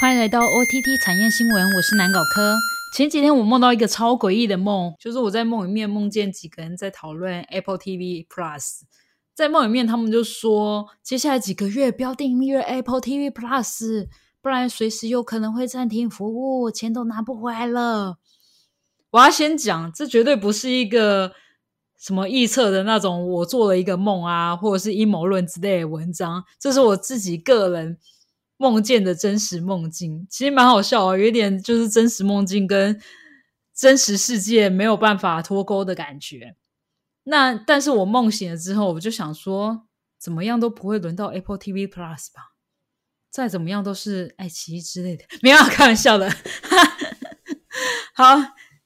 欢迎来到 OTT 产业新闻，我是南搞科。前几天我梦到一个超诡异的梦，就是我在梦里面梦见几个人在讨论 Apple TV Plus。在梦里面，他们就说，接下来几个月不要订阅 Apple TV Plus，不然随时有可能会暂停服务，钱都拿不回来了。我要先讲，这绝对不是一个什么预测的那种，我做了一个梦啊，或者是阴谋论之类的文章，这是我自己个人。梦见的真实梦境其实蛮好笑哦，有一点就是真实梦境跟真实世界没有办法脱钩的感觉。那但是我梦醒了之后，我就想说，怎么样都不会轮到 Apple TV Plus 吧？再怎么样都是爱奇艺之类的，没有开玩笑的。好，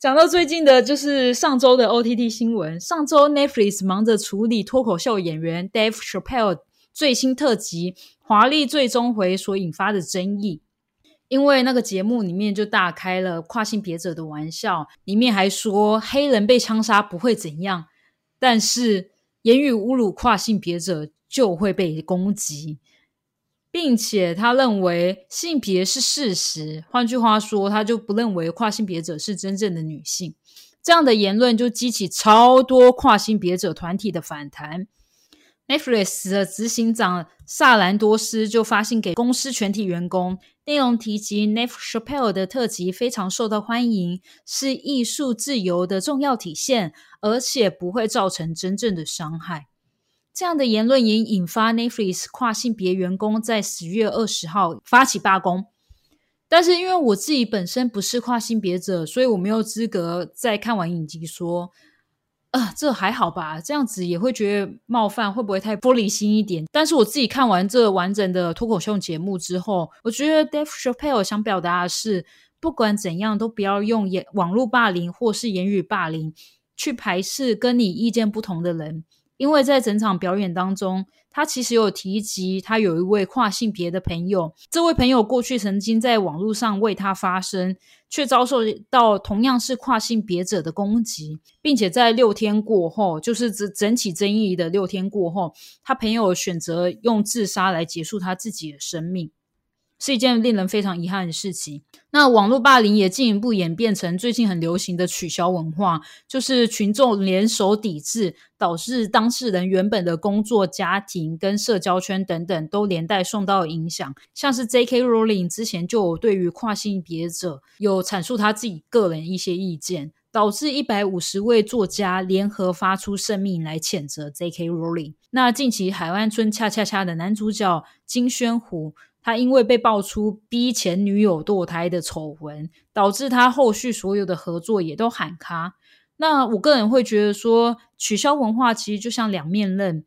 讲到最近的就是上周的 OTT 新闻，上周 Netflix 忙着处理脱口秀演员 Dave Chappelle 最新特辑。华丽最终回所引发的争议，因为那个节目里面就大开了跨性别者的玩笑，里面还说黑人被枪杀不会怎样，但是言语侮辱跨性别者就会被攻击，并且他认为性别是事实，换句话说，他就不认为跨性别者是真正的女性。这样的言论就激起超多跨性别者团体的反弹。Netflix 的执行长萨兰多斯就发信给公司全体员工，内容提及 n e t f c h a p e l l e 的特辑非常受到欢迎，是艺术自由的重要体现，而且不会造成真正的伤害。这样的言论也引发 Netflix 跨性别员工在十月二十号发起罢工。但是因为我自己本身不是跨性别者，所以我没有资格在看完影集说。啊，这还好吧？这样子也会觉得冒犯，会不会太玻璃心一点？但是我自己看完这完整的脱口秀节目之后，我觉得 Dave Chappelle 想表达的是，不管怎样，都不要用言网络霸凌或是言语霸凌去排斥跟你意见不同的人。因为在整场表演当中，他其实有提及他有一位跨性别的朋友，这位朋友过去曾经在网络上为他发声，却遭受到同样是跨性别者的攻击，并且在六天过后，就是整整起争议的六天过后，他朋友选择用自杀来结束他自己的生命。是一件令人非常遗憾的事情。那网络霸凌也进一步演变成最近很流行的取消文化，就是群众联手抵制，导致当事人原本的工作、家庭跟社交圈等等都连带受到影响。像是 J.K. Rowling 之前就有对于跨性别者有阐述他自己个人一些意见，导致一百五十位作家联合发出声明来谴责 J.K. Rowling。那近期海湾村恰恰恰的男主角金宣虎。他因为被爆出逼前女友堕胎的丑闻，导致他后续所有的合作也都喊卡。那我个人会觉得说，取消文化其实就像两面刃，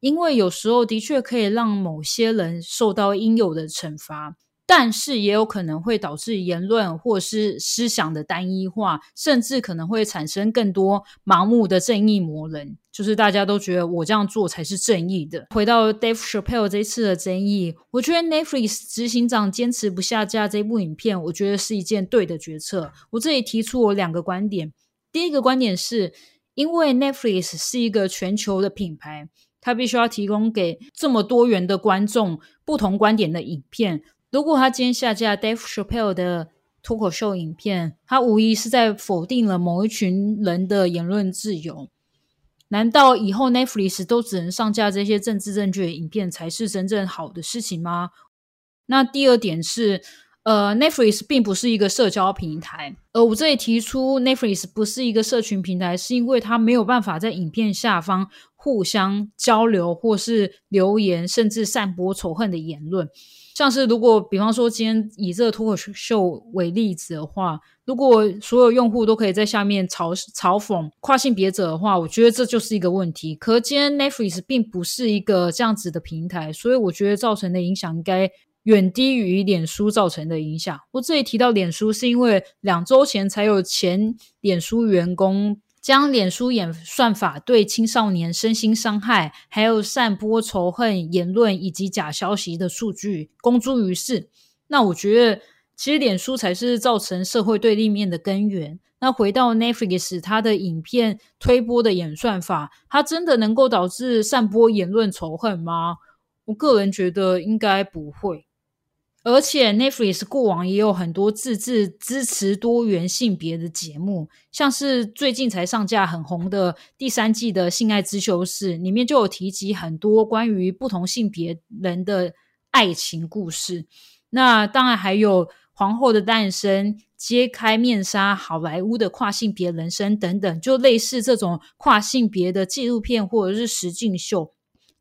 因为有时候的确可以让某些人受到应有的惩罚。但是也有可能会导致言论或是思想的单一化，甚至可能会产生更多盲目的正义魔人，就是大家都觉得我这样做才是正义的。回到 Dave Chappelle 这次的争议，我觉得 Netflix 执行长坚持不下架这部影片，我觉得是一件对的决策。我这里提出我两个观点，第一个观点是因为 Netflix 是一个全球的品牌，它必须要提供给这么多元的观众不同观点的影片。如果他今天下架 Dave Chappelle 的脱口秀影片，他无疑是在否定了某一群人的言论自由。难道以后 Netflix 都只能上架这些政治正确的影片才是真正好的事情吗？那第二点是，呃，Netflix 并不是一个社交平台。而，我这里提出 Netflix 不是一个社群平台，是因为它没有办法在影片下方互相交流，或是留言，甚至散播仇恨的言论。像是如果比方说今天以这个脱口秀为例子的话，如果所有用户都可以在下面嘲嘲讽跨性别者的话，我觉得这就是一个问题。可今天 Netflix 并不是一个这样子的平台，所以我觉得造成的影响应该远低于脸书造成的影响。我这里提到脸书，是因为两周前才有前脸书员工。将脸书演算法对青少年身心伤害，还有散播仇恨言论以及假消息的数据公诸于世。那我觉得，其实脸书才是造成社会对立面的根源。那回到 Netflix，它的影片推播的演算法，它真的能够导致散播言论仇恨吗？我个人觉得应该不会。而且 Netflix 过往也有很多自制支持多元性别的节目，像是最近才上架很红的第三季的《性爱之修士》，里面就有提及很多关于不同性别人的爱情故事。那当然还有《皇后的诞生》、揭开面纱、好莱坞的跨性别人生等等，就类似这种跨性别的纪录片或者是实境秀。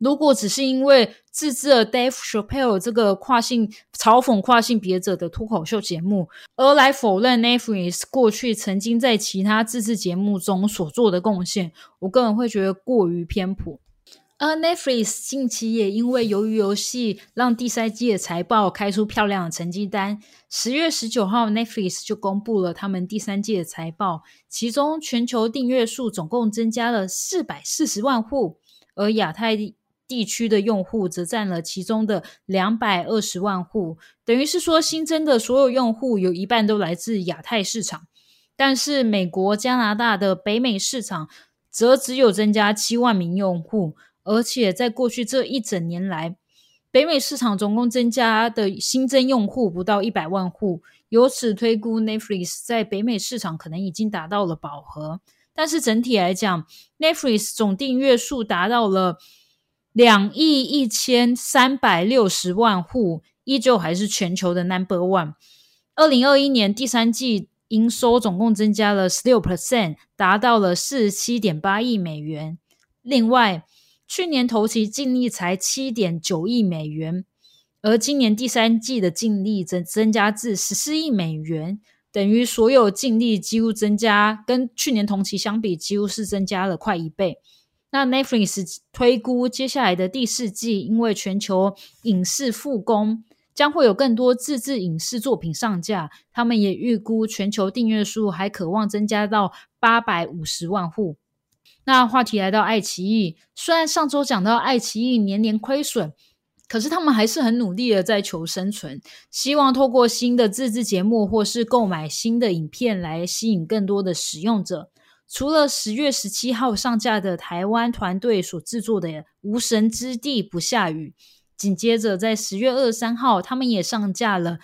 如果只是因为自制了 Dave Chappelle 这个跨性嘲讽跨性别者的脱口秀节目，而来否认 Netflix 过去曾经在其他自制节目中所做的贡献，我个人会觉得过于偏颇。而 Netflix 近期也因为鱿鱼游戏让第三季的财报开出漂亮的成绩单，十月十九号 Netflix 就公布了他们第三季的财报，其中全球订阅数总共增加了四百四十万户，而亚太地区的用户则占了其中的两百二十万户，等于是说新增的所有用户有一半都来自亚太市场，但是美国、加拿大的北美市场则只有增加七万名用户，而且在过去这一整年来，北美市场总共增加的新增用户不到一百万户，由此推估 Netflix 在北美市场可能已经达到了饱和，但是整体来讲，Netflix 总订阅数达到了。两亿一千三百六十万户，依旧还是全球的 Number One。二零二一年第三季营收总共增加了十六 percent，达到了四十七点八亿美元。另外，去年头期净利才七点九亿美元，而今年第三季的净利增增加至十四亿美元，等于所有净利几乎增加，跟去年同期相比，几乎是增加了快一倍。那 Netflix 推估接下来的第四季，因为全球影视复工，将会有更多自制影视作品上架。他们也预估全球订阅数还渴望增加到八百五十万户。那话题来到爱奇艺，虽然上周讲到爱奇艺年年亏损，可是他们还是很努力的在求生存，希望透过新的自制节目或是购买新的影片来吸引更多的使用者。除了十月十七号上架的台湾团队所制作的《无神之地不下雨》，紧接着在十月二十三号，他们也上架了《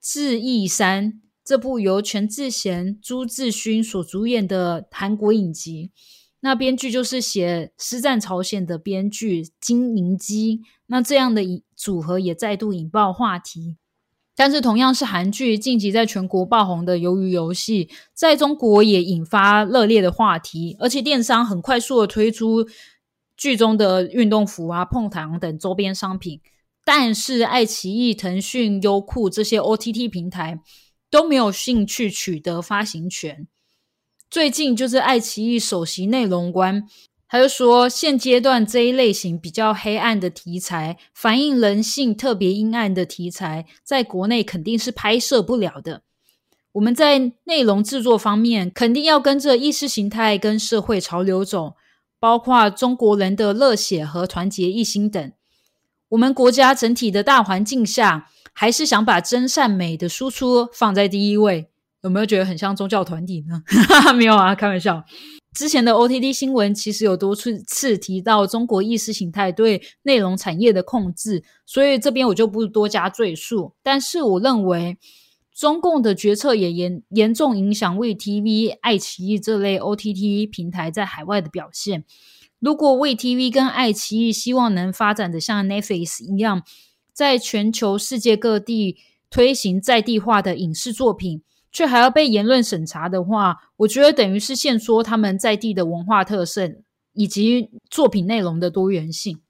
智异山》这部由全智贤、朱智勋所主演的韩国影集。那编剧就是写《师战朝鲜》的编剧金银基。那这样的组合也再度引爆话题。但是同样是韩剧，近期在全国爆红的《鱿鱼游戏》在中国也引发热烈的话题，而且电商很快速的推出剧中的运动服啊、碰糖等周边商品。但是爱奇艺、腾讯、优酷这些 OTT 平台都没有兴趣取得发行权。最近就是爱奇艺首席内容官。他就说，现阶段这一类型比较黑暗的题材，反映人性特别阴暗的题材，在国内肯定是拍摄不了的。我们在内容制作方面，肯定要跟着意识形态跟社会潮流走，包括中国人的热血和团结一心等。我们国家整体的大环境下，还是想把真善美的输出放在第一位。有没有觉得很像宗教团体呢？没有啊，开玩笑。之前的 OTT 新闻其实有多次次提到中国意识形态对内容产业的控制，所以这边我就不多加赘述。但是我认为，中共的决策也严严重影响 VTV、爱奇艺这类 OTT 平台在海外的表现。如果 VTV 跟爱奇艺希望能发展的像 Netflix 一样，在全球世界各地推行在地化的影视作品。却还要被言论审查的话，我觉得等于是限缩他们在地的文化特色以及作品内容的多元性。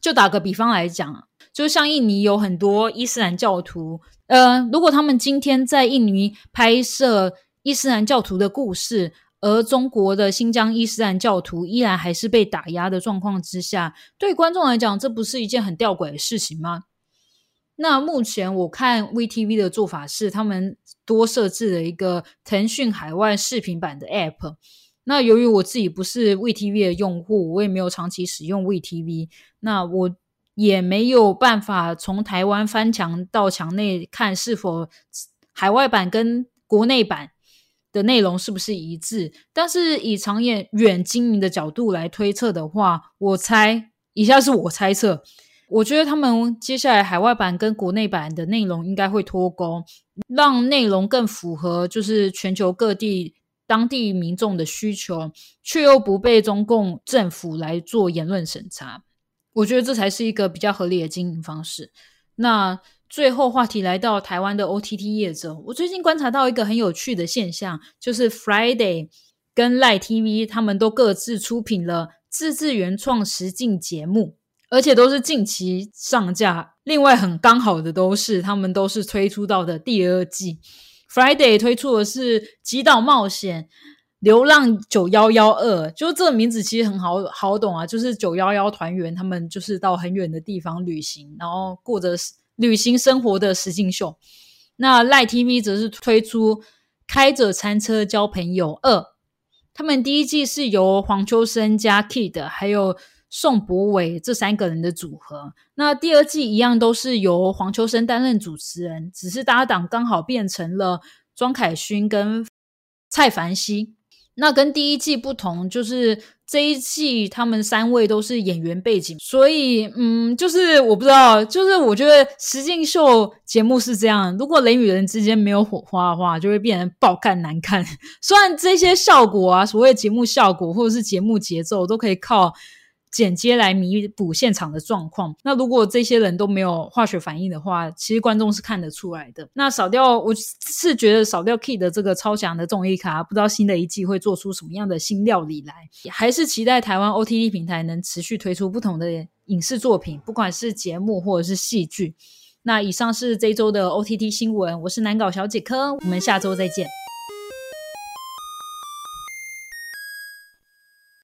就打个比方来讲，就像印尼有很多伊斯兰教徒，呃，如果他们今天在印尼拍摄伊斯兰教徒的故事，而中国的新疆伊斯兰教徒依然还是被打压的状况之下，对观众来讲，这不是一件很吊诡的事情吗？那目前我看 VTV 的做法是，他们多设置了一个腾讯海外视频版的 App。那由于我自己不是 VTV 的用户，我也没有长期使用 VTV，那我也没有办法从台湾翻墙到墙内看是否海外版跟国内版的内容是不是一致。但是以长远远经营的角度来推测的话，我猜以下是我猜测。我觉得他们接下来海外版跟国内版的内容应该会脱钩，让内容更符合就是全球各地当地民众的需求，却又不被中共政府来做言论审查。我觉得这才是一个比较合理的经营方式。那最后话题来到台湾的 OTT 业者，我最近观察到一个很有趣的现象，就是 Friday 跟赖 TV 他们都各自出品了自制原创实境节目。而且都是近期上架。另外，很刚好的都是他们都是推出到的第二季。Friday 推出的是《极岛冒险流浪九幺幺二》，就这个名字其实很好好懂啊，就是九幺幺团员他们就是到很远的地方旅行，然后过着旅行生活的实境秀。那赖 TV 则是推出《开着餐车交朋友二》，他们第一季是由黄秋生加 Kid 还有。宋博伟这三个人的组合，那第二季一样都是由黄秋生担任主持人，只是搭档刚好变成了庄凯勋跟蔡凡熙。那跟第一季不同，就是这一季他们三位都是演员背景，所以嗯，就是我不知道，就是我觉得实境秀节目是这样，如果人与人之间没有火花的话，就会变成爆看难看。虽然这些效果啊，所谓节目效果或者是节目节奏，都可以靠。剪接来弥补现场的状况。那如果这些人都没有化学反应的话，其实观众是看得出来的。那少掉，我是觉得少掉 Key 的这个超强的综艺卡，不知道新的一季会做出什么样的新料理来。还是期待台湾 OTT 平台能持续推出不同的影视作品，不管是节目或者是戏剧。那以上是这周的 OTT 新闻，我是难搞小姐科，我们下周再见。